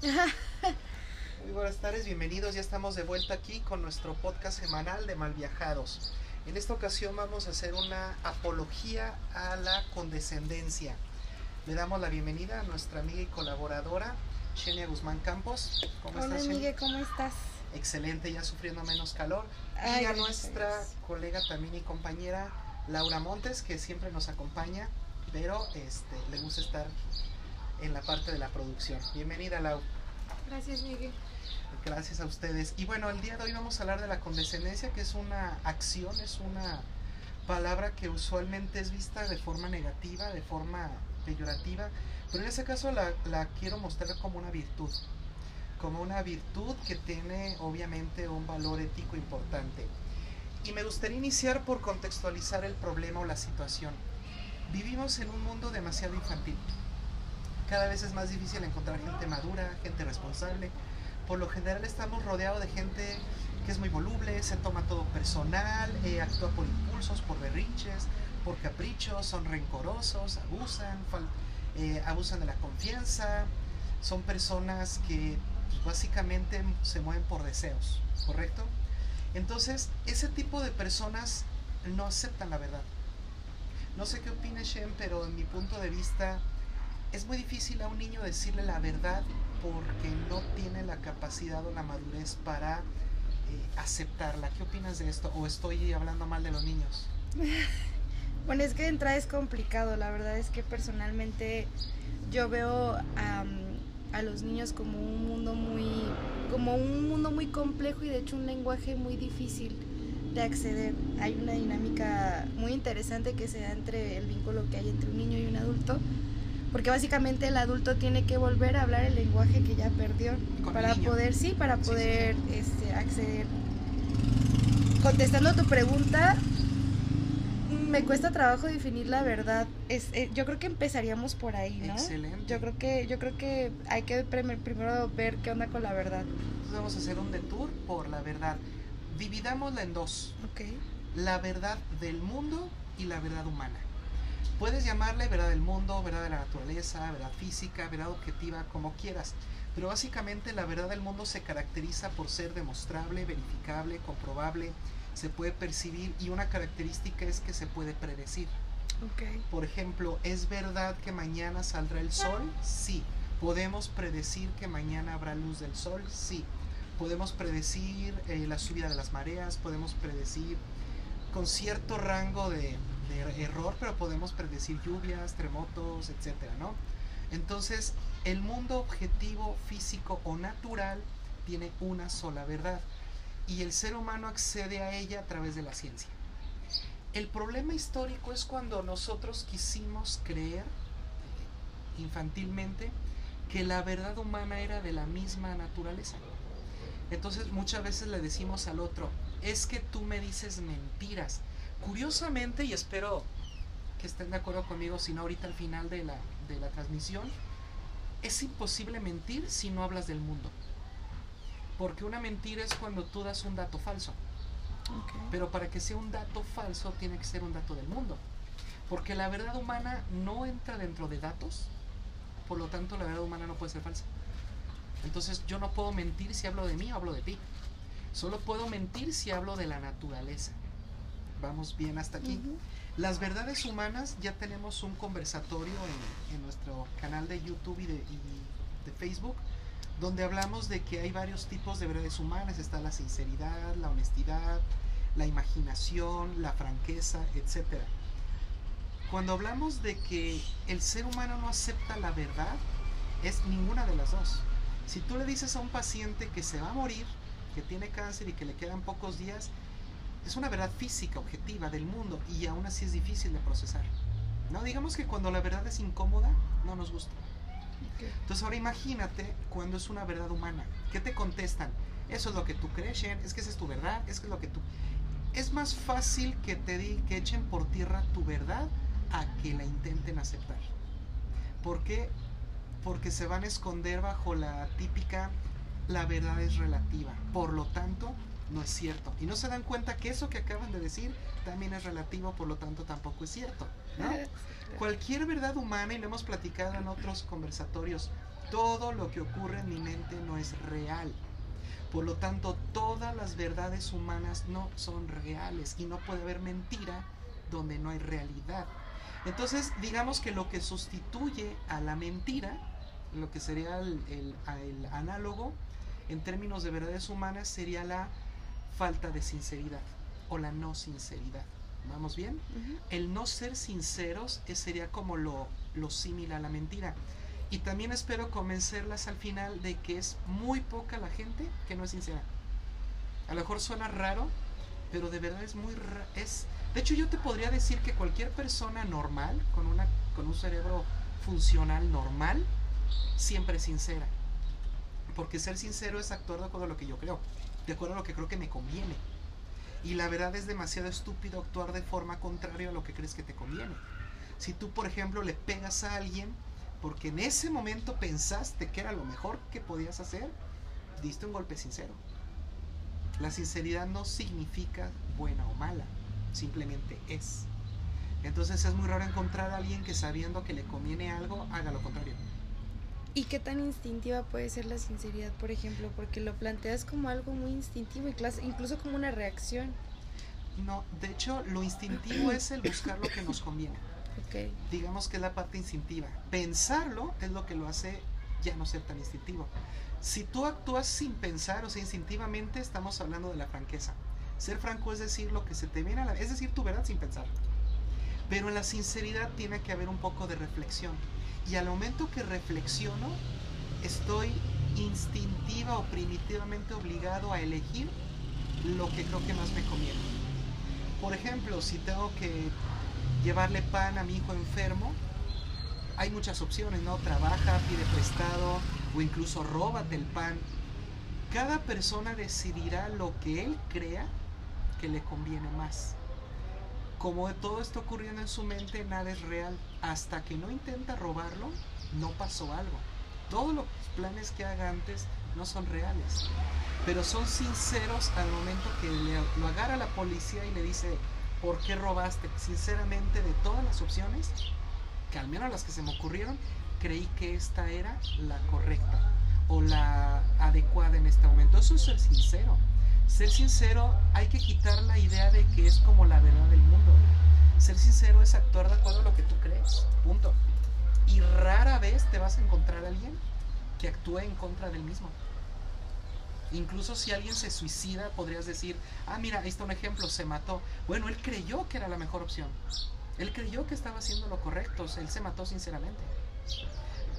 Muy buenas tardes, bienvenidos. Ya estamos de vuelta aquí con nuestro podcast semanal de Malviajados. En esta ocasión vamos a hacer una apología a la condescendencia. Le damos la bienvenida a nuestra amiga y colaboradora, Xenia Guzmán Campos. ¿Cómo Hola, estás, Miguel, ¿cómo estás? Excelente, ya sufriendo menos calor. y a nuestra colega también y compañera, Laura Montes, que siempre nos acompaña, pero este, le gusta estar en la parte de la producción. Bienvenida, Lau. Gracias, Miguel. Gracias a ustedes. Y bueno, el día de hoy vamos a hablar de la condescendencia, que es una acción, es una palabra que usualmente es vista de forma negativa, de forma peyorativa, pero en este caso la, la quiero mostrar como una virtud, como una virtud que tiene obviamente un valor ético importante. Y me gustaría iniciar por contextualizar el problema o la situación. Vivimos en un mundo demasiado infantil. Cada vez es más difícil encontrar gente madura, gente responsable. Por lo general estamos rodeados de gente que es muy voluble, se toma todo personal, eh, actúa por impulsos, por berrinches, por caprichos, son rencorosos, abusan, eh, abusan de la confianza, son personas que pues, básicamente se mueven por deseos, ¿correcto? Entonces, ese tipo de personas no aceptan la verdad. No sé qué opina Shen, pero en mi punto de vista es muy difícil a un niño decirle la verdad porque no tiene la capacidad o la madurez para eh, aceptarla. ¿Qué opinas de esto? ¿O estoy hablando mal de los niños? bueno, es que de entrada es complicado. La verdad es que personalmente yo veo a los niños como un mundo muy, como un mundo muy complejo y de hecho un lenguaje muy difícil de acceder. Hay una dinámica muy interesante que se da entre el vínculo que hay entre un niño y un adulto porque básicamente el adulto tiene que volver a hablar el lenguaje que ya perdió para poder sí para poder Este, acceder. Contestando tu pregunta me cuesta trabajo definir la verdad. Es, eh, yo creo que empezaríamos por ahí no Excelente. yo creo que yo creo que hay que primero ver qué onda con la verdad. Entonces vamos a hacer un detour por la verdad. Dividámosla en dos. Okay. la verdad del mundo y la verdad humana Puedes llamarle verdad del mundo, verdad de la naturaleza, verdad física, verdad objetiva, como quieras. Pero básicamente la verdad del mundo se caracteriza por ser demostrable, verificable, comprobable, se puede percibir y una característica es que se puede predecir. Okay. Por ejemplo, ¿es verdad que mañana saldrá el sol? Sí. ¿Podemos predecir que mañana habrá luz del sol? Sí. Podemos predecir eh, la subida de las mareas, podemos predecir con cierto rango de, error, pero podemos predecir lluvias, terremotos, etcétera, ¿no? Entonces, el mundo objetivo, físico o natural tiene una sola verdad y el ser humano accede a ella a través de la ciencia. El problema histórico es cuando nosotros quisimos creer infantilmente que la verdad humana era de la misma naturaleza. Entonces muchas veces le decimos al otro, es que tú me dices mentiras, Curiosamente, y espero que estén de acuerdo conmigo, si no ahorita al final de la, de la transmisión, es imposible mentir si no hablas del mundo. Porque una mentira es cuando tú das un dato falso. Pero para que sea un dato falso tiene que ser un dato del mundo. Porque la verdad humana no entra dentro de datos, por lo tanto la verdad humana no puede ser falsa. Entonces yo no puedo mentir si hablo de mí o hablo de ti. Solo puedo mentir si hablo de la naturaleza vamos bien hasta aquí. Las verdades humanas, ya tenemos un conversatorio en, nuestro canal de YouTube y de, de, Facebook, donde hablamos de que hay varios tipos de verdades humanas. Está la sinceridad, la honestidad, la imaginación, la franqueza, etc. Cuando hablamos de que el ser humano no acepta la verdad, es ninguna de las dos. Si tú le dices a un paciente que se va a morir, que tiene cáncer y que le quedan pocos días, es una verdad física, objetiva del mundo y aún así es difícil de procesar. No, digamos que cuando la verdad es incómoda, no nos gusta. Entonces ahora imagínate cuando es una verdad humana. ¿Qué te contestan? Eso es lo que tú crees, es que esa es tu verdad, es que es lo que tú... Es más fácil que te di, que echen por tierra tu verdad a que la intenten aceptar. ¿Por qué? Porque se van a esconder bajo la típica la verdad es relativa. Por lo tanto, no es cierto. Y no se dan cuenta que eso que acaban de decir también es relativo, por lo tanto tampoco es cierto. Cualquier verdad humana, y lo hemos platicado en otros conversatorios, todo lo que ocurre en mi mente no es real. Por lo tanto, todas las verdades humanas no son reales y no puede haber mentira donde no hay realidad. Entonces, digamos que lo que sustituye a la mentira, lo que sería el, el análogo en términos de verdades humanas, sería la falta de sinceridad o la no sinceridad. ¿Vamos bien? El no ser sinceros sería como lo, lo similar a la mentira. Y también espero convencerlas al final de que es muy poca la gente que no es sincera. A lo mejor suena raro, pero de verdad es muy es De hecho, yo te podría decir que cualquier persona normal, con, una, con un cerebro funcional normal, siempre es sincera. Porque ser sincero es actuar de acuerdo a lo que yo creo, de acuerdo a lo que creo que me conviene. Y la verdad es demasiado estúpido actuar de forma contraria a lo que crees que te conviene. Si tú, por ejemplo, le pegas a alguien porque en ese momento pensaste que era lo mejor que podías hacer, diste un golpe sincero. La sinceridad no significa buena o mala, simplemente es. Entonces es muy raro encontrar a alguien que sabiendo que le conviene algo, haga lo contrario. ¿Y qué tan instintiva puede ser la sinceridad, por ejemplo? Porque lo planteas como algo muy instintivo, incluso como una reacción. No, de hecho, lo instintivo es el buscar lo que nos conviene. Okay. Digamos que es la parte instintiva. Pensarlo es lo que lo hace ya no ser tan instintivo. Si tú actúas sin pensar, o sea, instintivamente, estamos hablando de la franqueza. Ser franco es decir lo que se te viene a la... Es decir, tu verdad sin pensar. Pero en la sinceridad tiene que haber un poco de reflexión. Y al momento que reflexiono, estoy instintiva o primitivamente obligado a elegir lo que creo que más me conviene. Por ejemplo, si tengo que llevarle pan a mi hijo enfermo, hay muchas opciones, ¿no? Trabaja, pide prestado o incluso róbate el pan. Cada persona decidirá lo que él crea que le conviene más como todo está ocurriendo en su mente, nada es real. Hasta que no intenta robarlo, no pasó algo. Todos los planes que haga antes no son reales. Pero son sinceros al momento que lo agarra la policía y le dice, ¿por qué robaste? Sinceramente, de todas las opciones, que al menos las que se me ocurrieron, creí que esta era la correcta o la adecuada en este momento. Eso es ser sincero ser sincero, hay que quitar la idea de que es como la verdad del mundo. Ser sincero es actuar de acuerdo a lo que tú crees. Punto. Y rara vez te vas a encontrar a alguien que actúe en contra del mismo. Incluso si alguien se suicida, podrías decir, ah, mira, ahí está un ejemplo, se mató. Bueno, él creyó que era la mejor opción. Él creyó que estaba haciendo lo correcto, él se mató sinceramente.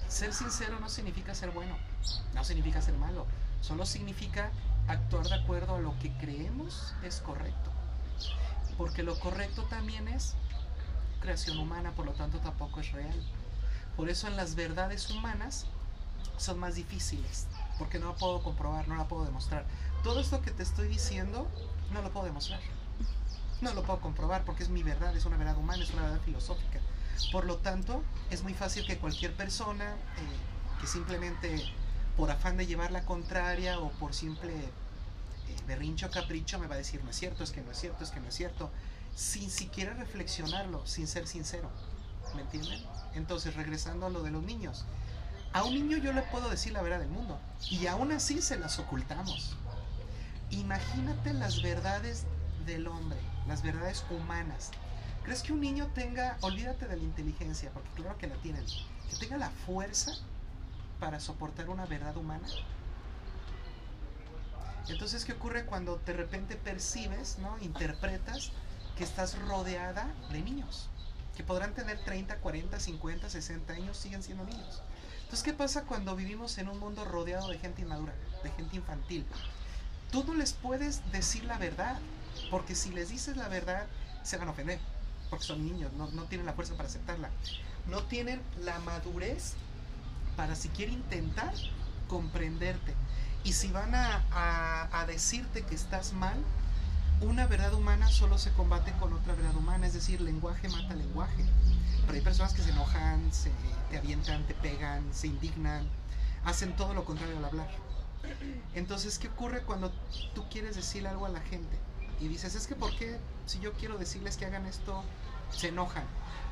Ser sincero no significa ser bueno, no significa ser malo, solo significa actuar de acuerdo a lo que creemos es correcto. Porque lo correcto también es creación humana, por lo tanto tampoco es real. Por eso en las verdades humanas son más difíciles, porque no la puedo comprobar, no la puedo demostrar. Todo esto que te estoy diciendo no lo puedo demostrar. No lo puedo comprobar porque es mi verdad, es una verdad humana, es una verdad filosófica. Por lo tanto, es muy fácil que cualquier persona eh, que simplemente por afán de llevar la contraria o por simple berrincho capricho me va a decir no es cierto, es que no es cierto, es que no es cierto, sin siquiera reflexionarlo, sin ser sincero. ¿Me entienden? Entonces, regresando a lo de los niños. A un niño yo le puedo decir la verdad del mundo y aún así se las ocultamos. Imagínate las verdades del hombre, las verdades humanas. ¿Crees que un niño tenga, olvídate de la inteligencia, porque claro que la tienen, que tenga la fuerza para soportar una verdad humana? Entonces, ¿qué ocurre cuando de repente percibes, ¿no? interpretas que estás rodeada de niños? Que podrán tener 30, 40, 50, 60 años, siguen siendo niños. Entonces, ¿qué pasa cuando vivimos en un mundo rodeado de gente inmadura, de gente infantil? Tú no les puedes decir la verdad, porque si les dices la verdad, se van a ofender, porque son niños, no, no tienen la fuerza para aceptarla. No tienen la madurez para siquiera intentar comprenderte. Y si van a, a, decirte que estás mal, una verdad humana solo se combate con otra verdad humana, es decir, lenguaje mata lenguaje. Pero hay personas que se enojan, se, te avientan, te pegan, se indignan, hacen todo lo contrario al hablar. Entonces, ¿qué ocurre cuando tú quieres decirle algo a la gente? Y dices, es que ¿por qué si yo quiero decirles que hagan esto, se enojan?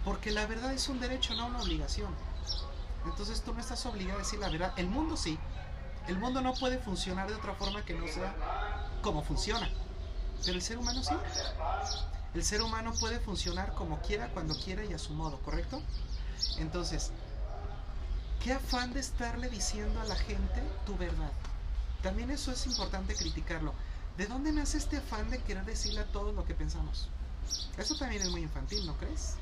Porque la verdad es un derecho, no una obligación. Entonces tú no estás obligado a decir la verdad. El mundo sí. El mundo no puede funcionar de otra forma que no sea como funciona. Pero el ser humano sí. El ser humano puede funcionar como quiera, cuando quiera y a su modo, ¿correcto? Entonces, qué afán de estarle diciendo a la gente tu verdad. También eso es importante criticarlo. ¿De dónde nace este afán de querer decirle a todos lo que pensamos? Eso también es muy infantil, ¿no crees?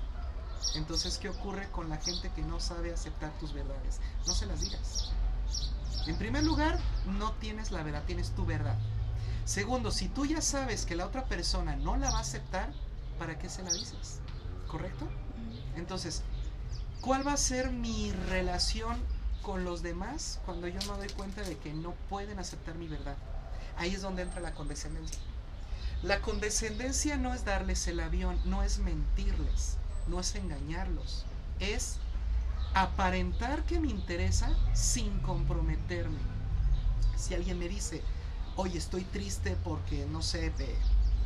Entonces, ¿qué ocurre con la gente que no sabe aceptar tus verdades? No se las digas. En primer lugar, no tienes la verdad, tienes tu verdad. Segundo, si tú ya sabes que la otra persona no la va a aceptar, ¿para qué se la dices? ¿Correcto? Entonces, ¿cuál va a ser mi relación con los demás cuando yo me doy cuenta de que no pueden aceptar mi verdad? Ahí es donde entra la condescendencia. La condescendencia no es darles el avión, no es mentirles, no es engañarlos, es aparentar que me interesa sin comprometerme. Si alguien me dice, oye, estoy triste porque, no sé,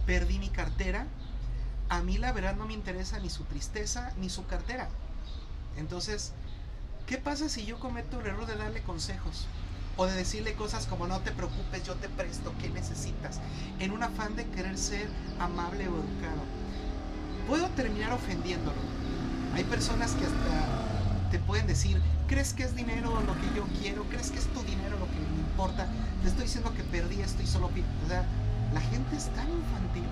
perdí mi cartera, a mí la verdad no me interesa ni su tristeza ni su cartera. Entonces, ¿qué pasa si yo cometo el error de darle consejos? O de decirle cosas como no te preocupes, yo te presto, ¿qué necesitas? En un afán de querer ser amable o educado. Puedo terminar ofendiéndolo. Hay personas que hasta te pueden decir, ¿crees que es dinero lo que yo quiero? ¿Crees que es tu dinero lo que me importa? Te estoy diciendo que perdí esto y solo pido. O sea, la gente es tan infantil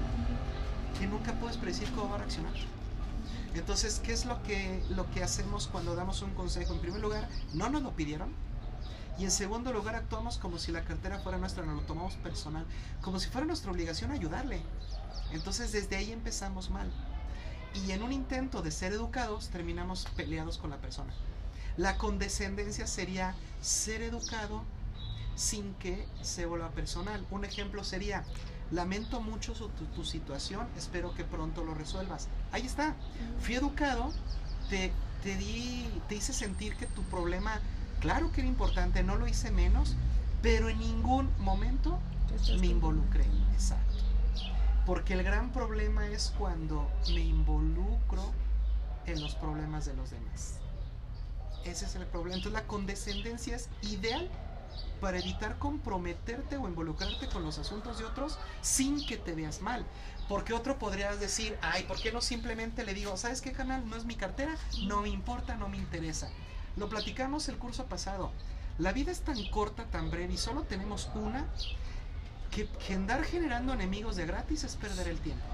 que nunca puedes predecir cómo va a reaccionar. Entonces, ¿qué es lo que, lo que hacemos cuando damos un consejo? En primer lugar, no nos lo pidieron. Y en segundo lugar, actuamos como si la cartera fuera nuestra, nos lo tomamos personal, como si fuera nuestra obligación ayudarle. Entonces, desde ahí empezamos mal. Y en un intento de ser educados, terminamos peleados con la persona. La condescendencia sería ser educado sin que se vuelva personal. Un ejemplo sería, lamento mucho tu, situación, espero que pronto lo resuelvas. Ahí está, fui educado, te, te, di, te hice sentir que tu problema, claro que era importante, no lo hice menos, pero en ningún momento me involucré. Exacto. Porque el gran problema es cuando me involucro en los problemas de los demás. Ese es el problema. Entonces la condescendencia es ideal para evitar comprometerte o involucrarte con los asuntos de otros sin que te veas mal. Porque otro podrías decir, ay, ¿por qué no simplemente le digo, ¿sabes qué canal? No es mi cartera, no me importa, no me interesa. Lo platicamos el curso pasado. La vida es tan corta, tan breve y solo tenemos una que, que andar generando enemigos de gratis es perder el tiempo.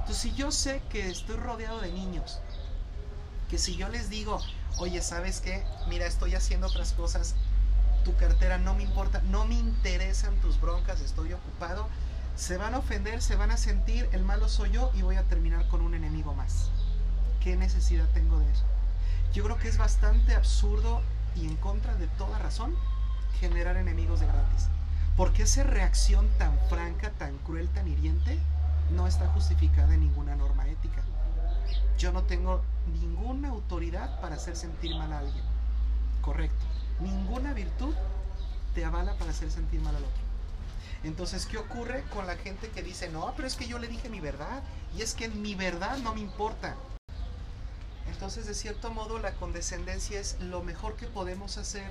Entonces, si yo sé que estoy rodeado de niños, que si yo les digo, oye, ¿sabes qué? Mira, estoy haciendo otras cosas tu cartera, no me importa, no me interesan tus broncas, estoy ocupado. Se van a ofender, se van a sentir, el malo soy yo y voy a terminar con un enemigo más. ¿Qué necesidad tengo de eso? Yo creo que es bastante absurdo y en contra de toda razón generar enemigos de gratis. Porque esa reacción tan franca, tan cruel, tan hiriente, no está justificada en ninguna norma ética. Yo no tengo ninguna autoridad para hacer sentir mal a alguien. Correcto. Ninguna virtud te avala para hacer sentir mal al otro. Entonces, ¿qué ocurre con la gente que dice, no, pero es que yo le dije mi verdad y es que mi verdad no me importa? Entonces, de cierto modo, la condescendencia es lo mejor que podemos hacer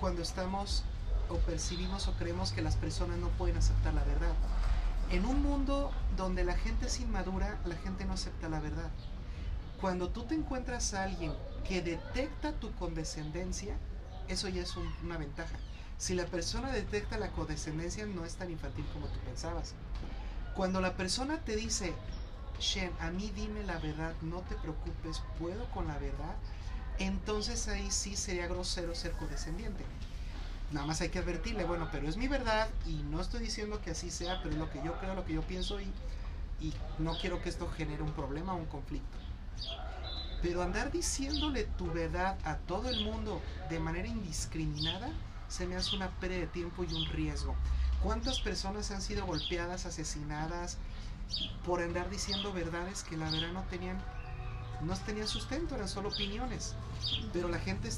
cuando estamos o percibimos o creemos que las personas no pueden aceptar la verdad. En un mundo donde la gente es inmadura, la gente no acepta la verdad. Cuando tú te encuentras a alguien que detecta tu condescendencia, eso ya es una ventaja. Si la persona detecta la condescendencia, no es tan infantil como tú pensabas. Cuando la persona te dice, Shen, a mí dime la verdad, no te preocupes, puedo con la verdad, entonces ahí sí sería grosero ser condescendiente. Nada más hay que advertirle, bueno, pero es mi verdad y no estoy diciendo que así sea, pero es lo que yo creo, lo que yo pienso y, no quiero que esto genere un problema o un conflicto. Pero andar diciéndole tu verdad a todo el mundo de manera indiscriminada se me hace una pérdida de tiempo y un riesgo. ¿Cuántas personas han sido golpeadas, asesinadas por andar diciendo verdades que la verdad no tenían, no tenían sustento, eran solo opiniones? Pero la gente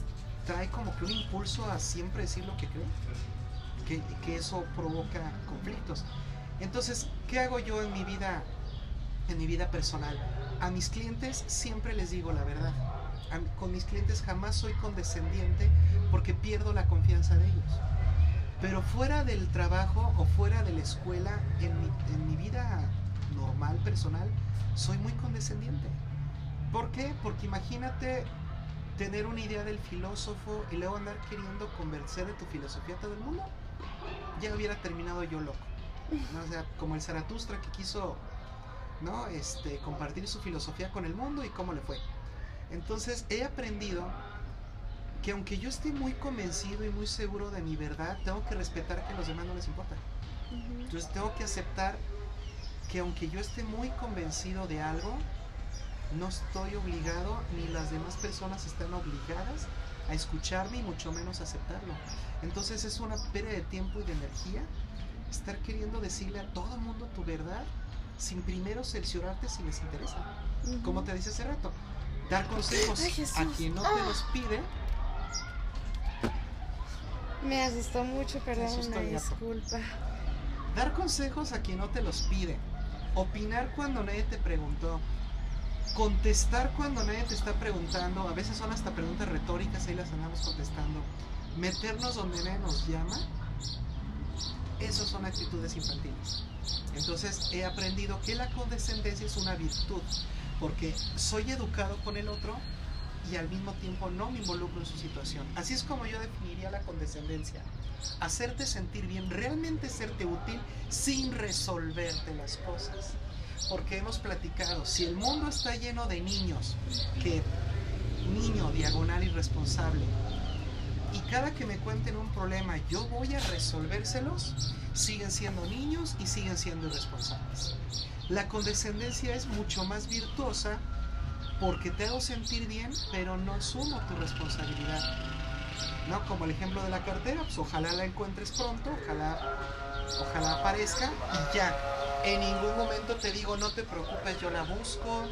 trae como que un impulso a siempre decir lo que cree, que, que eso provoca conflictos. Entonces, ¿qué hago yo en mi vida, en mi vida personal? a mis clientes siempre les digo la verdad. con mis clientes jamás soy condescendiente porque pierdo la confianza de ellos. Pero fuera del trabajo o fuera de la escuela, en mi, en mi vida normal, personal, soy muy condescendiente. ¿Por qué? Porque imagínate tener una idea del filósofo y luego andar queriendo convencer de tu filosofía a todo el mundo. Ya hubiera terminado yo loco. O sea, como el Zaratustra que quiso ¿no? Este, compartir su filosofía con el mundo y cómo le fue. Entonces he aprendido que aunque yo esté muy convencido y muy seguro de mi verdad, tengo que respetar que a los demás no les importa. Entonces tengo que aceptar que aunque yo esté muy convencido de algo, no estoy obligado ni las demás personas están obligadas a escucharme y mucho menos aceptarlo. Entonces es una pérdida de tiempo y de energía estar queriendo decirle a todo el mundo tu verdad sin primero cerciorarte si les interesa. Como te dice hace rato, dar consejos a quien no te los ah. pide. Me asustó mucho, perdón, una disculpa. Dar consejos a quien no te los pide. Opinar cuando nadie te preguntó. Contestar cuando nadie te está preguntando. A veces son hasta preguntas retóricas, ahí las andamos contestando. Meternos donde nadie nos llama. Esas son actitudes infantiles. Entonces he aprendido que la condescendencia es una virtud, porque soy educado con el otro y al mismo tiempo no me involucro en su situación. Así es como yo definiría la condescendencia. Hacerte sentir bien, realmente serte útil sin resolverte las cosas. Porque hemos platicado, si el mundo está lleno de niños, que niño diagonal irresponsable, y cada que me cuenten un problema yo voy a resolvérselos, siguen siendo niños y siguen siendo irresponsables. La condescendencia es mucho más virtuosa porque te hago sentir bien, pero no asumo tu responsabilidad. ¿No? Como el ejemplo de la cartera, pues ojalá la encuentres pronto, ojalá, ojalá aparezca y ya. En ningún momento te digo no te preocupes, yo la busco.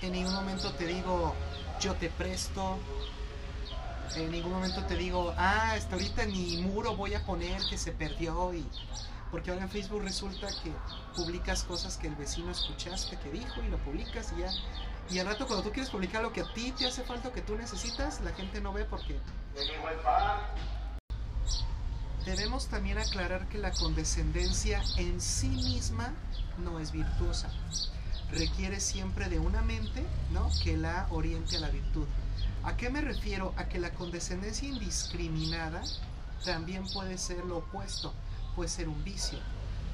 En ningún momento te digo yo te presto. En ningún momento te digo, ah, hasta ahorita en mi muro voy a poner que se perdió y porque ahora en Facebook resulta que publicas cosas que el vecino escuchaste que dijo y lo publicas y ya. Y al rato cuando tú quieres publicar lo que a ti te hace falta o que tú necesitas, la gente no ve porque debemos también aclarar que la condescendencia en sí misma no es virtuosa. Requiere siempre de una mente, ¿no? que la oriente a la virtud. ¿A qué me refiero? A que la condescendencia indiscriminada también puede ser lo opuesto, puede ser un vicio,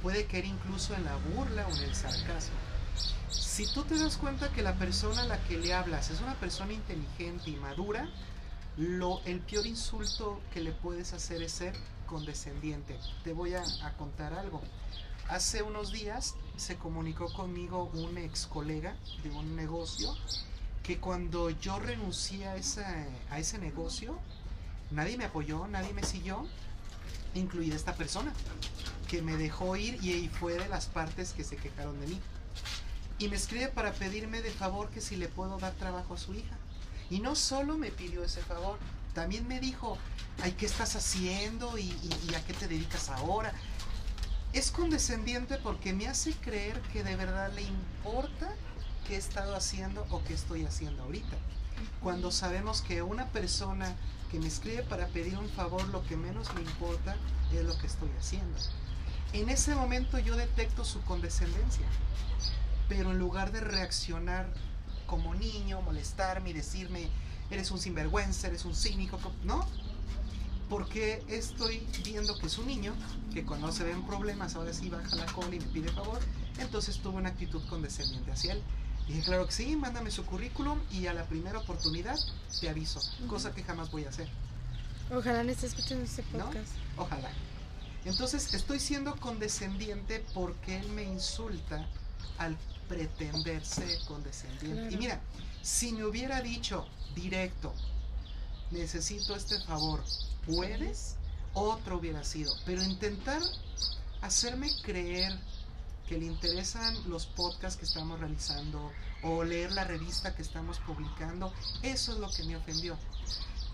puede caer incluso en la burla o en el sarcasmo. Si tú te das cuenta que la persona a la que le hablas es una persona inteligente y madura, lo, el peor insulto que le puedes hacer es ser condescendiente. Te voy a, contar algo. Hace unos días se comunicó conmigo un ex colega de un negocio que cuando yo renuncié a, a ese negocio, nadie me apoyó, nadie me siguió, incluida esta persona, que me dejó ir y fue de las partes que se quejaron de mí. Y me escribe para pedirme de favor que si le puedo dar trabajo a su hija. Y no solo me pidió ese favor, también me dijo, ay, ¿qué estás haciendo? ¿Y, y a qué te dedicas ahora? Es condescendiente porque me hace creer que de verdad le importa qué he estado haciendo o qué estoy haciendo ahorita. Cuando sabemos que una persona que me escribe para pedir un favor, lo que menos le importa es lo que estoy haciendo. En ese momento yo detecto su condescendencia, pero en lugar de reaccionar como niño, molestarme y decirme, eres un sinvergüenza, eres un cínico, no, porque estoy viendo que es un niño que cuando se ven problemas ahora sí baja la cola y me pide favor, entonces tuvo una actitud condescendiente hacia él. Dije, claro que sí, mándame su currículum y a la primera oportunidad te aviso, cosa que jamás voy a hacer. Ojalá no esté escuchando este podcast. Ojalá. Entonces estoy siendo condescendiente porque él me insulta al pretenderse condescendiente. Y mira, si me hubiera dicho directo, necesito este favor, ¿puedes? Otro hubiera sido. Pero intentar hacerme creer que le interesan los podcasts que estamos realizando o leer la revista que estamos publicando, eso es lo que me ofendió.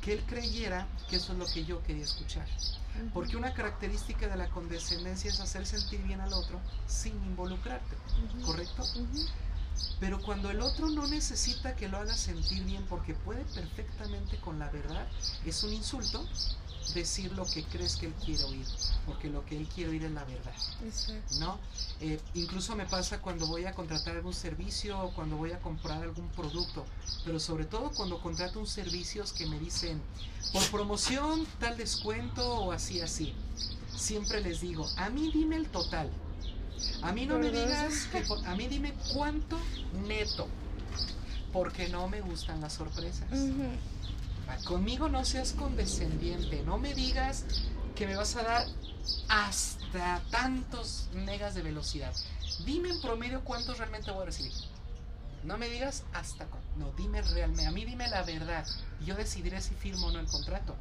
Que él creyera que eso es lo que yo quería escuchar. Porque una característica de la condescendencia es hacer sentir bien al otro sin involucrarte, ¿correcto? Pero cuando el otro no necesita que lo haga sentir bien porque puede perfectamente con la verdad, es un insulto decir lo que crees que él quiere oír, porque lo que él quiere oír es la verdad. Exacto. ¿no? Eh, incluso me pasa cuando voy a contratar algún servicio o cuando voy a comprar algún producto, pero sobre todo cuando contrato un servicio que me dicen por promoción, tal descuento o así, así. Siempre les digo, a mí dime el total. A mí no me digas, que a mí dime cuánto neto, porque no me gustan las sorpresas. Ah, Conmigo no seas condescendiente, no me digas que me vas a dar hasta tantos megas de velocidad. Dime en promedio cuántos realmente voy a recibir. No me digas hasta cu- no, dime realmente, a mí dime la verdad. Yo decidiré si firmo o no el contrato.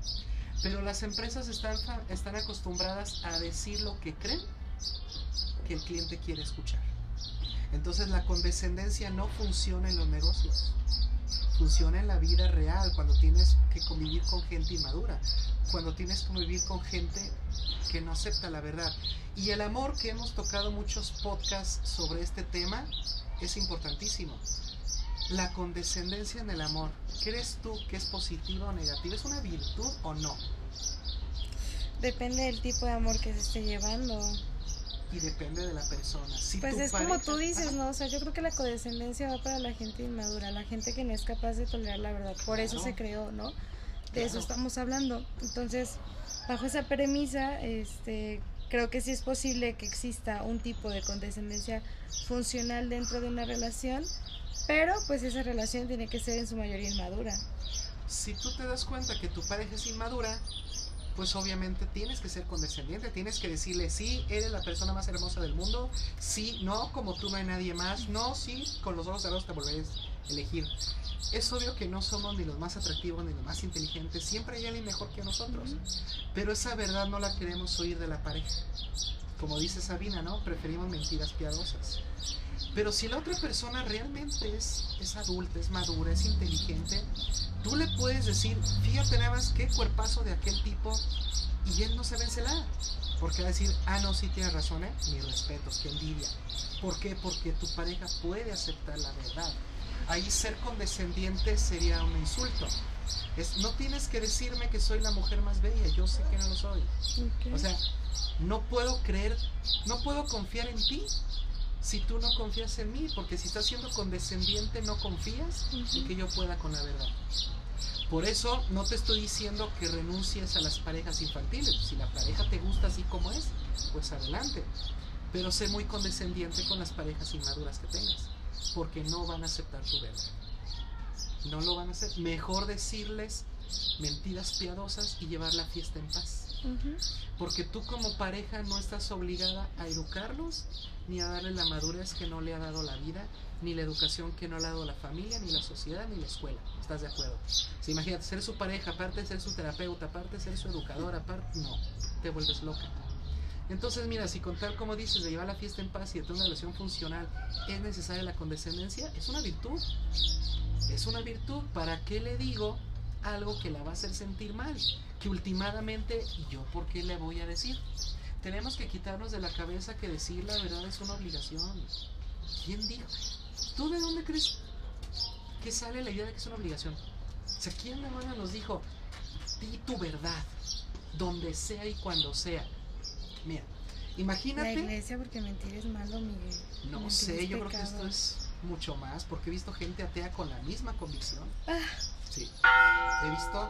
Pero las empresas están, están acostumbradas a decir lo que creen el cliente quiere escuchar. Entonces la condescendencia no funciona en los negocios funciona en la vida real, cuando tienes que convivir con gente inmadura, cuando tienes que convivir con gente que no acepta la verdad. Y el amor, que hemos tocado muchos podcasts sobre este tema, es importantísimo. La condescendencia en el amor, ¿crees tú que es positiva o negativa? ¿Es una virtud o no? Depende del tipo de amor que se esté llevando. Y depende de la persona. Si Pues es como tú dices. ¿no? O sea, yo creo que la condescendencia va para la gente inmadura, la gente que no es capaz de tolerar la verdad. Por eso se creó, ¿no? De eso estamos hablando. Entonces, bajo esa premisa, este, creo que sí es posible que exista un tipo de condescendencia funcional dentro de una relación, pero pues esa relación tiene que ser en su mayoría inmadura. si tú te das cuenta que tu pareja es inmadura, pues obviamente tienes que ser condescendiente, tienes que decirle, sí, eres la persona más hermosa del mundo, sí, no, como tú no hay nadie más, no, sí, con los ojos cerrados te volverás a elegir. Es obvio que no somos ni los más atractivos ni los más inteligentes, siempre hay alguien mejor que nosotros, pero esa verdad no la queremos oír de la pareja. Como dice Sabina, ¿no? Preferimos mentiras piadosas. Pero si la otra persona realmente es, es adulta, es madura, es inteligente, tú le puedes decir, fíjate nada más qué cuerpazo de aquel tipo y él no se va a encelar. Porque va a decir, ah, no, sí tienes razón, ¿eh? Mis respetos, qué envidia. ¿Por qué? Porque tu pareja puede aceptar la verdad. Ahí ser condescendiente sería un insulto. Es, no tienes que decirme que soy la mujer más bella, yo sé que no lo soy. O sea, no puedo creer, no puedo confiar en ti si tú no confías en mí, porque si estás siendo condescendiente no confías en Ujú. que yo pueda con la verdad. Por eso no te estoy diciendo que renuncies a las parejas infantiles. Si la pareja te gusta así como es, pues adelante. Pero sé muy condescendiente con las parejas inmaduras que tengas, porque no van a aceptar tu verdad. No lo van a hacer. Mejor decirles mentiras piadosas y llevar la fiesta en paz. Porque tú como pareja no estás obligada a educarlos ni a darle la madurez que no le ha dado la vida, ni la educación que no le ha dado la familia, ni la sociedad, ni la escuela. ¿Estás de acuerdo? Si imagínate, ser su pareja, aparte de ser su terapeuta, aparte de ser su educador, aparte, no, te vuelves loca. Entonces, mira, si con tal como dices de llevar la fiesta en paz y de tener una relación funcional es necesaria la condescendencia, es una virtud. Es una virtud. ¿Para qué le digo algo que la va a hacer sentir mal? Que últimamente, ¿y yo por qué le voy a decir? Tenemos que quitarnos de la cabeza que decir la verdad es una obligación. ¿Quién dijo? ¿Tú de dónde crees que sale la idea de que es una obligación? O sea, ¿quién la mano nos dijo? Di tu verdad, donde sea y cuando sea. Mira, La imagínate. iglesia porque mentir es malo, Miguel. No Mentir sé, yo creo que esto es mucho más, porque he visto gente atea con la misma convicción. Ah. Sí, he visto.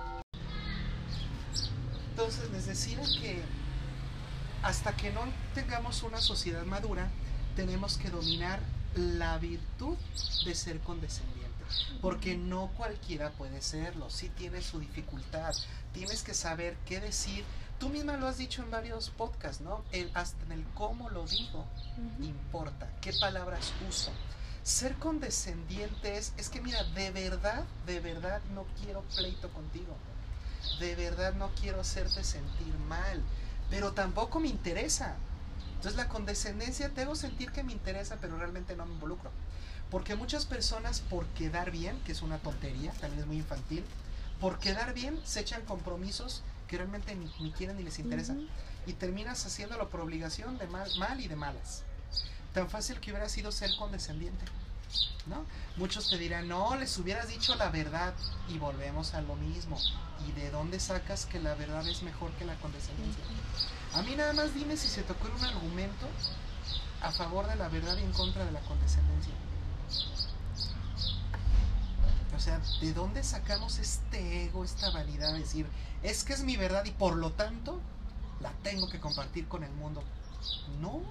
Entonces les decía que hasta que no tengamos una sociedad madura, tenemos que dominar la virtud de ser condescendiente. Porque no cualquiera puede serlo, sí tiene su dificultad. Tienes que saber qué decir. Tú misma lo has dicho en varios podcasts, ¿no? El, hasta en el cómo lo digo importa, qué palabras uso. Ser condescendiente es, es que mira, de verdad, de verdad no quiero pleito contigo. De verdad no quiero hacerte sentir mal, pero tampoco me interesa. Entonces la condescendencia hago sentir que me interesa, pero realmente no me involucro. Porque muchas personas por quedar bien, que es una tontería, también es muy infantil, por quedar bien se echan compromisos que realmente ni, ni quieren ni les interesa Ujú. y terminas haciéndolo por obligación de mal, mal y de malas. Tan fácil que hubiera sido ser condescendiente. ¿No? Muchos te dirán, no, les hubieras dicho la verdad y volvemos a lo mismo. ¿Y de dónde sacas que la verdad es mejor que la condescendencia? A mí nada más dime si se tocó en un argumento a favor de la verdad y en contra de la condescendencia. O sea, ¿de dónde sacamos este ego, esta vanidad de decir, es que es mi verdad y por lo tanto la tengo que compartir con el mundo? No.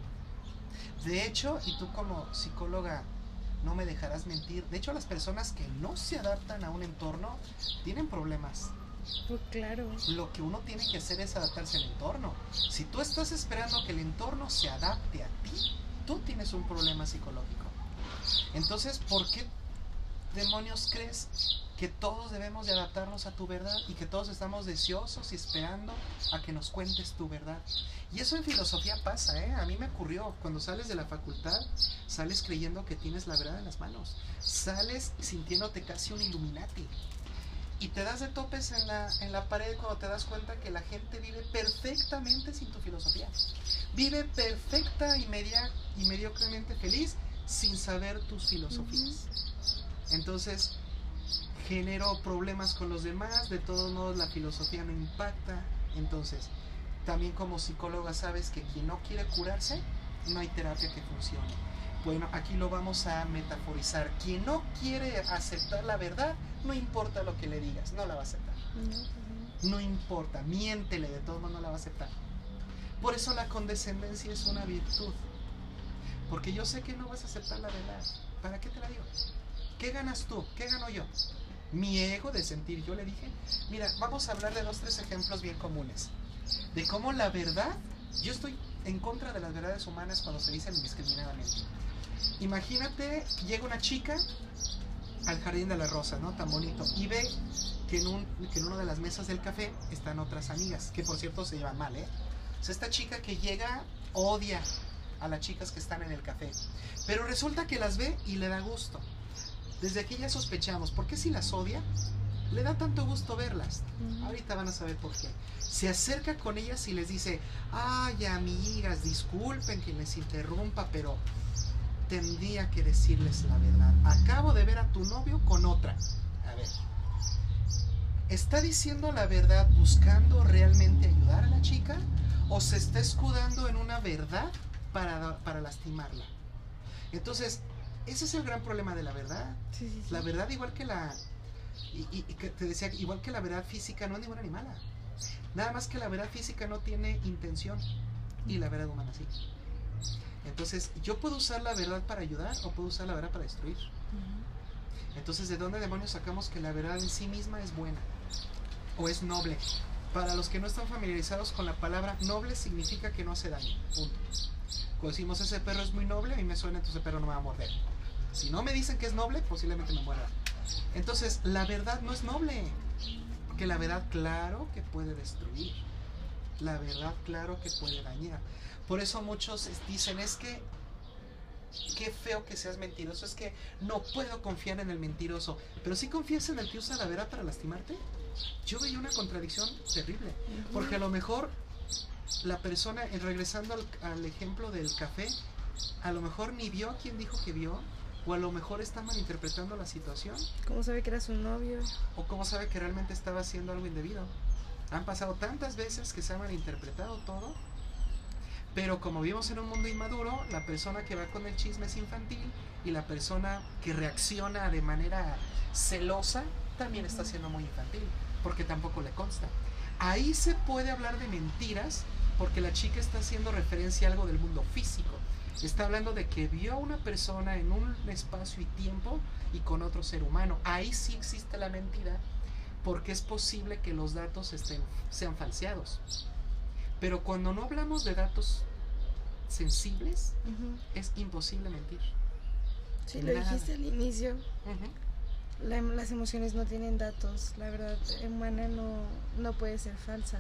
De hecho, y tú como psicóloga no me dejarás mentir, de hecho las personas que no se adaptan a un entorno tienen problemas. Pues claro. Lo que uno tiene que hacer es adaptarse al entorno. Si tú estás esperando que el entorno se adapte a ti, tú tienes un problema psicológico. Entonces, ¿por qué demonios crees que todos debemos de adaptarnos a tu verdad y que todos estamos deseosos y esperando a que nos cuentes tu verdad? Y eso en filosofía pasa, ¿eh? A mí me ocurrió, cuando sales de la facultad, sales creyendo que tienes la verdad en las manos, sales sintiéndote casi un Illuminati. Y te das de topes en la, en la pared cuando te das cuenta que la gente vive perfectamente sin tu filosofía. Vive perfecta y, media, y mediocremente feliz sin saber tus filosofías. Entonces, genero problemas con los demás, de todos modos la filosofía no impacta. Entonces, también como psicóloga sabes que quien no quiere curarse, no hay terapia que funcione. Bueno, aquí lo vamos a metaforizar. Quien no quiere aceptar la verdad, no importa lo que le digas, no la va a aceptar. No importa, miéntele, de todo modo no la va a aceptar. Por eso la condescendencia es una virtud. Porque yo sé que no vas a aceptar la verdad. ¿Para qué te la digo? ¿Qué ganas tú? ¿Qué gano yo? Mi ego de sentir. Yo le dije, mira, vamos a hablar de dos, tres ejemplos bien comunes. De cómo la verdad, yo estoy en contra de las verdades humanas cuando se dicen indiscriminadamente. Imagínate, llega una chica al jardín de la rosa, ¿no? Tan bonito. Y ve que en, un, que en una de las mesas del café están otras amigas, que por cierto se llevan mal, ¿eh? O sea, esta chica que llega odia a las chicas que están en el café. Pero resulta que las ve y le da gusto. Desde aquí ya sospechamos, ¿por qué si las odia? Le da tanto gusto verlas. Ahorita van a saber por qué. Se acerca con ellas y les dice, ay amigas, disculpen que les interrumpa, pero tendría que decirles la verdad. Acabo de ver a tu novio con otra. A ver. ¿Está diciendo la verdad buscando realmente ayudar a la chica? ¿O se está escudando en una verdad para, para lastimarla? Entonces, ese es el gran problema de la verdad. Sí, sí, sí. La verdad igual que la... Y, y- y que te decía, igual que la verdad física no es ni buena ni mala. Nada más que la verdad física no tiene intención y la verdad humana sí. Entonces, yo puedo usar la verdad para ayudar o puedo usar la verdad para destruir. Entonces, ¿de dónde demonios sacamos que la verdad en sí misma es buena o es noble? Para los que no están familiarizados con la palabra noble significa que no hace daño. Punto. Cuando decimos ese perro es muy noble, a mí me suena entonces ese perro no me va a morder. Si no me dicen que es noble, posiblemente me muerda. Entonces, la verdad no es noble. Porque la verdad, claro que puede destruir. La verdad, claro que puede dañar. Por eso muchos dicen, es que, qué feo que seas mentiroso, es que no puedo confiar en el mentiroso. Pero si confías en el que usa la verdad para lastimarte, yo veía una contradicción terrible. Porque a lo mejor la persona, regresando al, al ejemplo del café, a lo mejor ni vio a quien dijo que vio, o a lo mejor está malinterpretando la situación, ¿Cómo sabe que era su novio? o cómo sabe que realmente estaba haciendo algo indebido. Han pasado tantas veces que se ha malinterpretado todo, pero como vivimos en un mundo inmaduro, la persona que va con el chisme es infantil y la persona que reacciona de manera celosa también está siendo muy infantil, porque tampoco le consta. Ahí se puede hablar de mentiras porque la chica está haciendo referencia a algo del mundo físico. Está hablando de que vio a una persona en un espacio y tiempo y con otro ser humano. Ahí sí existe la mentira porque es posible que los datos estén, sean falseados. Pero cuando no hablamos de datos sensibles, Ujú. es imposible mentir. Sí, lo Nada. dijiste al inicio. Ujú. La- las emociones no tienen datos. La verdad humana no, no puede ser falsa.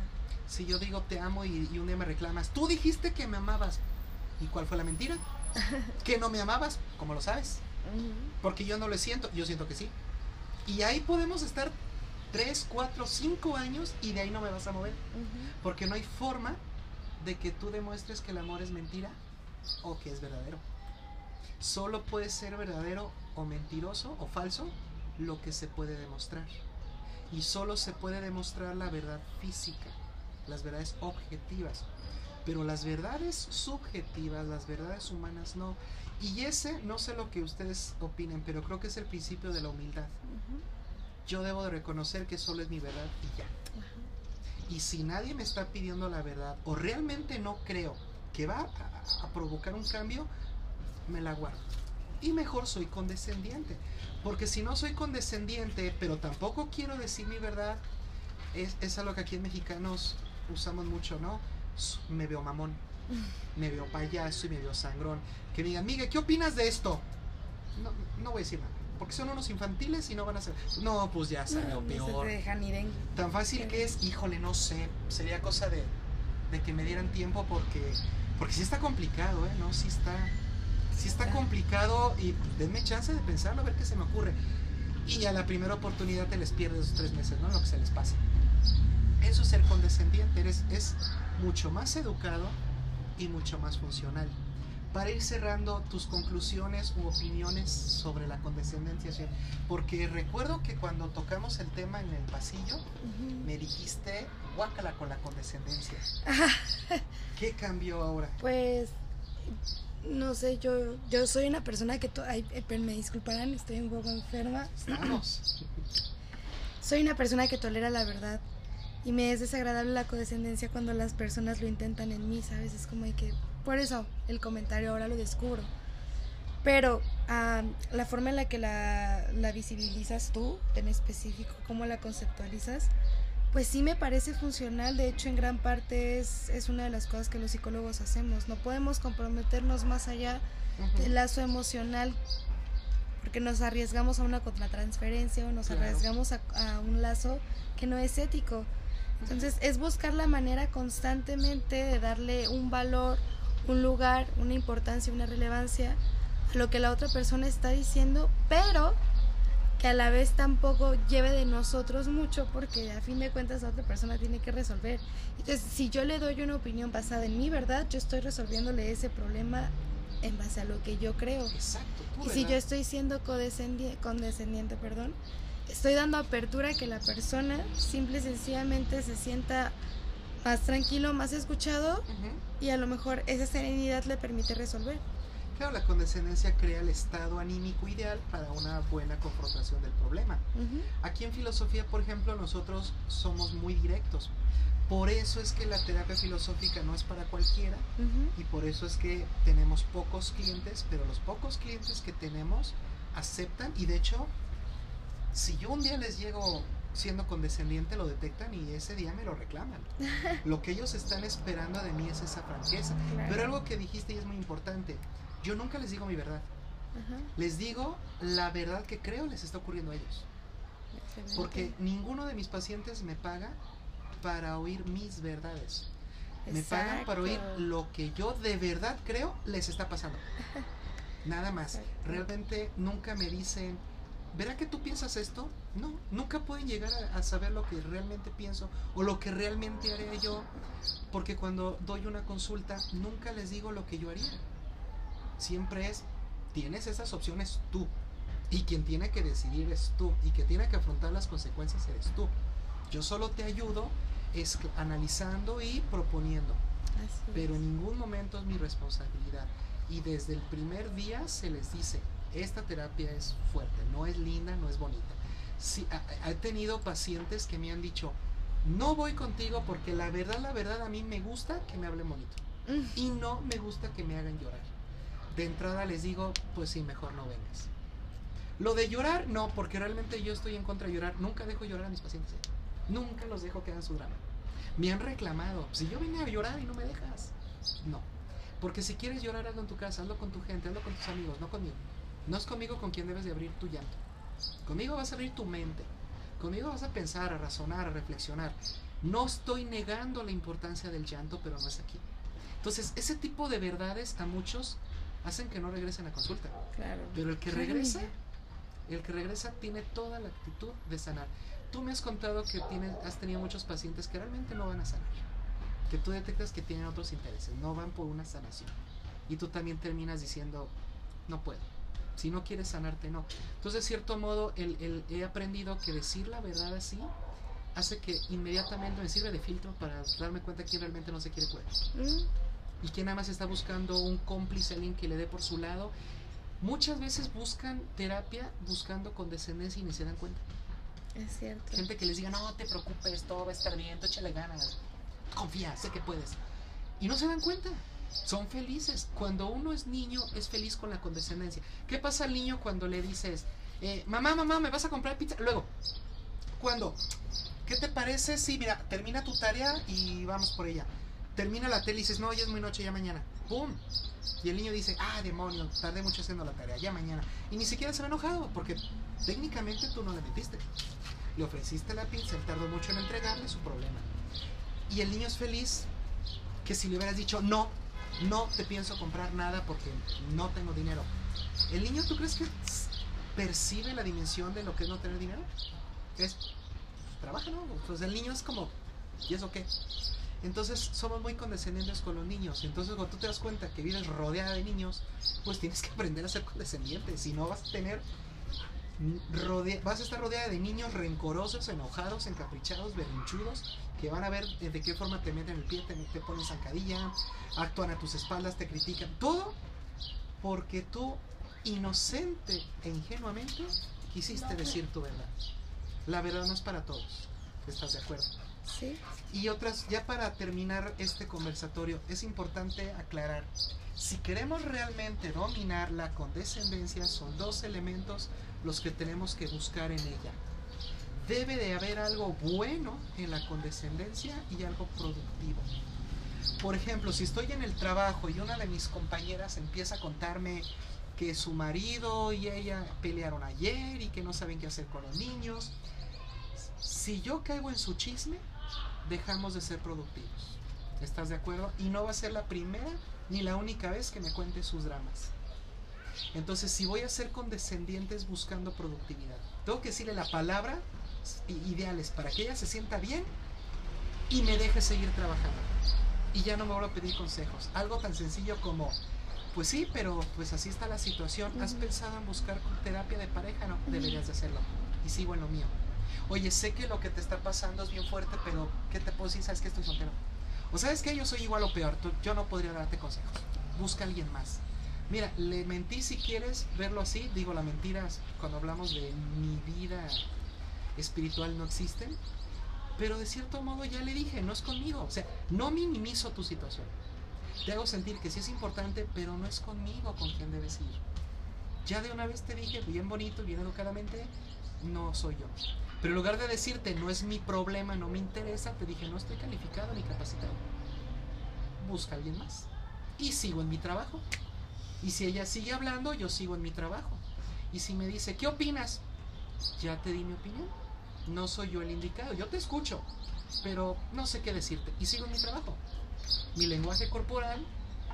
Si yo digo te amo y, y un día me reclamas, tú dijiste que me amabas. ¿Y cuál fue la mentira? que no me amabas, ¿cómo lo sabes? Porque yo no lo siento, yo siento que sí. Y ahí podemos estar 3, 4, 5 años y de ahí no me vas a mover. Porque no hay forma de que tú demuestres que el amor es mentira o que es verdadero. Solo puede ser verdadero o mentiroso o falso lo que se puede demostrar. Y solo se puede demostrar la verdad física, las verdades objetivas. Pero las verdades subjetivas, las verdades humanas no. Y ese, no sé lo que ustedes opinen, pero creo que es el principio de la humildad. Yo debo de reconocer que solo es mi verdad y ya. Y si nadie me está pidiendo la verdad o realmente no creo que va a, a provocar un cambio, me la guardo. Y mejor soy condescendiente. Porque si no soy condescendiente, pero tampoco quiero decir mi verdad, es, es algo que aquí en mexicanos usamos mucho, ¿no? Me veo mamón, me veo payaso y me veo sangrón. Que me digan, Miguel, ¿qué opinas de esto? No, no voy a decir nada. Porque son unos infantiles y no van a ser. No, pues ya salió No, peor. Se dejan. Tan fácil que es, híjole, no sé. Sería cosa de, de que me dieran tiempo porque. Porque sí está complicado, ¿eh? No, sí está. Sí está complicado y denme chance de pensarlo, a ver qué se me ocurre. Y a la primera oportunidad te les pierdes tres meses, ¿no? Lo que se les pasa. Eso es ser condescendiente, eres, es mucho más educado y mucho más funcional. Para ir cerrando tus conclusiones u opiniones sobre la condescendencia, porque recuerdo que cuando tocamos el tema en el pasillo, me dijiste, guácala con la condescendencia. ¿Qué cambió ahora? Pues, no sé, yo, yo soy una persona que... Ay, eh, me disculparán, estoy un poco enferma. Estamos. Soy una persona que tolera la verdad. Y me es desagradable la condescendencia cuando las personas lo intentan en mí, ¿sabes? Es como de que... Por eso el comentario ahora lo descubro. Pero ah, la forma en la que la, la visibilizas tú, en específico, cómo la conceptualizas, pues sí me parece funcional. De hecho, en gran parte es, es una de las cosas que los psicólogos hacemos. No podemos comprometernos más allá del lazo emocional porque nos arriesgamos a una contratransferencia o nos Claro. arriesgamos a, a un lazo que no es ético. Entonces es buscar la manera constantemente de darle un valor, un lugar, una importancia, una relevancia a lo que la otra persona está diciendo, pero que a la vez tampoco lleve de nosotros mucho porque a fin de cuentas la otra persona tiene que resolver. Entonces si yo le doy una opinión basada en mi verdad, yo estoy resolviéndole ese problema en base a lo que yo creo. Exacto. Y si yo estoy siendo condescendi- condescendiente, perdón, estoy dando apertura a que la persona simple y sencillamente se sienta más tranquilo, más escuchado Ujú. y a lo mejor esa serenidad le permite resolver. Claro, la condescendencia crea el estado anímico ideal para una buena confrontación del problema. Ujú. Aquí en filosofía, por ejemplo, nosotros somos muy directos. Por eso es que la terapia filosófica no es para cualquiera Ujú. y por eso es que tenemos pocos clientes, pero los pocos clientes que tenemos aceptan y de hecho, si yo un día les llego siendo condescendiente, lo detectan y ese día me lo reclaman. Lo que ellos están esperando de mí es esa franqueza. Claro. Pero algo que dijiste y es muy importante, yo nunca les digo mi verdad, Ajá. les digo la verdad que creo les está ocurriendo a ellos. Porque ninguno de mis pacientes me paga para oír mis verdades. Me pagan para oír lo que yo de verdad creo les está pasando. Nada más. Realmente nunca me dicen, ¿verá que tú piensas esto? No, nunca pueden llegar a, a saber lo que realmente pienso o lo que realmente haré yo. Porque cuando doy una consulta, nunca les digo lo que yo haría. Siempre es, tienes esas opciones tú. Y quien tiene que decidir es tú. Y que tiene que afrontar las consecuencias eres tú. Yo solo te ayudo es analizando y proponiendo Así pero en ningún momento es mi responsabilidad. Y desde el primer día se les dice, esta terapia es fuerte, no es linda, no es bonita. Sí, ha- he tenido pacientes que me han dicho, no voy contigo porque la verdad, la verdad, a mí me gusta que me hablen bonito. Mm. Y no me gusta que me hagan llorar. De entrada les digo, pues sí, mejor no vengas. Lo de llorar, no, porque realmente yo estoy en contra de llorar. Nunca dejo llorar a mis pacientes. ¿eh? Nunca los dejo que hagan su drama. Me han reclamado. Si yo vine a llorar y no me dejas. No. Porque si quieres llorar, hazlo en tu casa, hazlo con tu gente, hazlo con tus amigos, no conmigo. No es conmigo con quien debes de abrir tu llanto. Conmigo vas a abrir tu mente. Conmigo vas a pensar, a razonar, a reflexionar. No estoy negando la importancia del llanto, pero no es aquí. Entonces, ese tipo de verdades a muchos hacen que no regresen a consulta. Claro. Pero el que regresa, el que regresa tiene toda la actitud de sanar. Tú me has contado que tienes, has tenido muchos pacientes que realmente no van a sanar. Que tú detectas que tienen otros intereses, no van por una sanación. Y tú también terminas diciendo, no puedo. Si no quieres sanarte, no. Entonces, de cierto modo, el, el- he aprendido que decir la verdad así hace que inmediatamente me sirve de filtro para darme cuenta quién realmente no se quiere curar. Mm, Y quién nada más está buscando un cómplice, alguien que le dé por su lado. Muchas veces buscan terapia buscando condescendencia y ni se dan cuenta. es cierto. Gente que les diga, no te preocupes, todo va a estar bien, tú échale ganas, confía, sé que puedes. Y no se dan cuenta, son felices. Cuando uno es niño, es feliz con la condescendencia. ¿Qué pasa al niño cuando le dices, eh, mamá, mamá, ¿me vas a comprar pizza? Luego, cuando, ¿qué te parece? Sí, mira, termina tu tarea y vamos por ella. Termina la tele y dices, no, ya es muy noche, ya mañana. ¡Pum! Y el niño dice, ah, demonio, tardé mucho haciendo la tarea, ya mañana. Y ni siquiera se va enojado, porque técnicamente tú no le metiste. Le ofreciste la pizza, él tardó mucho en entregarle su problema. Y el niño es feliz que si le hubieras dicho, no, no te pienso comprar nada porque no tengo dinero. ¿El niño tú crees que percibe la dimensión de lo que es no tener dinero? Es, trabaja, ¿no? Pues el niño es como, ¿y eso qué? Entonces somos muy condescendientes con los niños. Entonces cuando tú te das cuenta que vives rodeada de niños, pues tienes que aprender a ser condescendiente. Si no vas a tener rodea- vas a estar rodeada de niños rencorosos, enojados, encaprichados, berrinchudos, que van a ver eh, de qué forma te meten el pie, te, te ponen zancadilla, actúan a tus espaldas, te critican. Todo porque tú, inocente e ingenuamente, quisiste decir tu verdad. La verdad no es para todos. ¿Estás de acuerdo? Sí. Y otras, ya para terminar este conversatorio, es importante aclarar, si queremos realmente dominar la condescendencia, son dos elementos los que tenemos que buscar en ella. Debe de haber algo bueno en la condescendencia y algo productivo. Por ejemplo, si estoy en el trabajo y una de mis compañeras empieza a contarme que su marido y ella pelearon ayer y que no saben qué hacer con los niños, si yo caigo en su chisme, dejamos de ser productivos. ¿Estás de acuerdo? Y no va a ser la primera ni la única vez que me cuente sus dramas. Entonces, si voy a ser condescendientes buscando productividad, tengo que decirle la palabra ideales para que ella se sienta bien y me deje seguir trabajando. Y ya no me voy a pedir consejos. Algo tan sencillo como, pues sí, pero pues así está la situación. ¿Has pensado en buscar terapia de pareja? No, deberías de hacerlo. Y sigo en lo mío. Oye, sé que lo que te está pasando es bien fuerte, pero ¿qué te puedo decir? Sabes que estoy soltero. O sabes que yo soy igual o peor. Tú- yo no podría darte consejos. Busca a alguien más. Mira, le mentí si quieres verlo así. Digo, las mentiras cuando hablamos de mi vida espiritual no existen. Pero de cierto modo ya le dije, no es conmigo. O sea, no minimizo tu situación. Te hago sentir que sí es importante, pero no es conmigo con quien debes ir. Ya de una vez te dije, bien bonito, bien educadamente, no soy yo. Pero en lugar de decirte, no es mi problema, no me interesa, te dije, no estoy calificado ni capacitado. Busca a alguien más. Y sigo en mi trabajo. Y si ella sigue hablando, yo sigo en mi trabajo. Y si me dice, ¿qué opinas? Ya te di mi opinión. No soy yo el indicado. Yo te escucho, pero no sé qué decirte. Y sigo en mi trabajo. Mi lenguaje corporal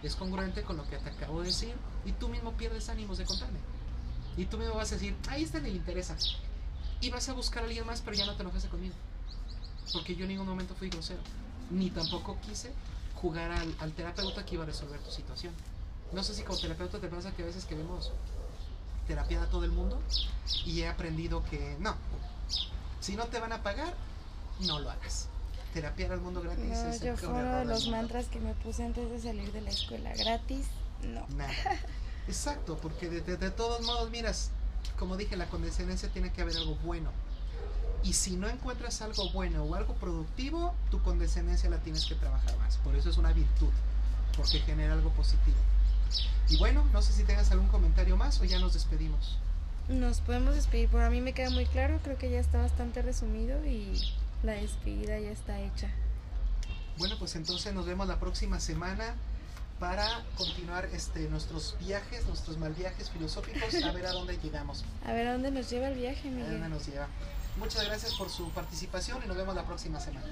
es congruente con lo que te acabo de decir. Y tú mismo pierdes ánimos de contarme. Y tú mismo vas a decir, ahí está, le interesa. Y vas a buscar a alguien más, pero ya no te enojaste conmigo. Porque yo en ningún momento fui grosero. Ni tampoco quise jugar al, al terapeuta que iba a resolver tu situación. No sé si como terapeuta te pasa que a veces queremos terapiar a todo el mundo y he aprendido que no. Si no te van a pagar, no lo hagas. Terapiar al mundo gratis No, es yo el fue peor uno error de los mundo. mantras que me puse antes de salir de la escuela. Gratis, no. Nada. Exacto, porque de, de- de todos modos, miras, como dije, la condescendencia tiene que haber algo bueno. Y si no encuentras algo bueno o algo productivo, tu condescendencia la tienes que trabajar más. Por eso es una virtud, porque genera algo positivo. Y bueno, no sé si tengas algún comentario más o ya nos despedimos. Nos podemos despedir, por a mí me queda muy claro, creo que ya está bastante resumido y la despedida ya está hecha. Bueno, pues entonces nos vemos la próxima semana para continuar este, nuestros viajes, nuestros mal viajes filosóficos, a ver a dónde llegamos, A ver a dónde nos lleva el viaje, a dónde Miguel. nos lleva. Muchas gracias por su participación y nos vemos la próxima semana.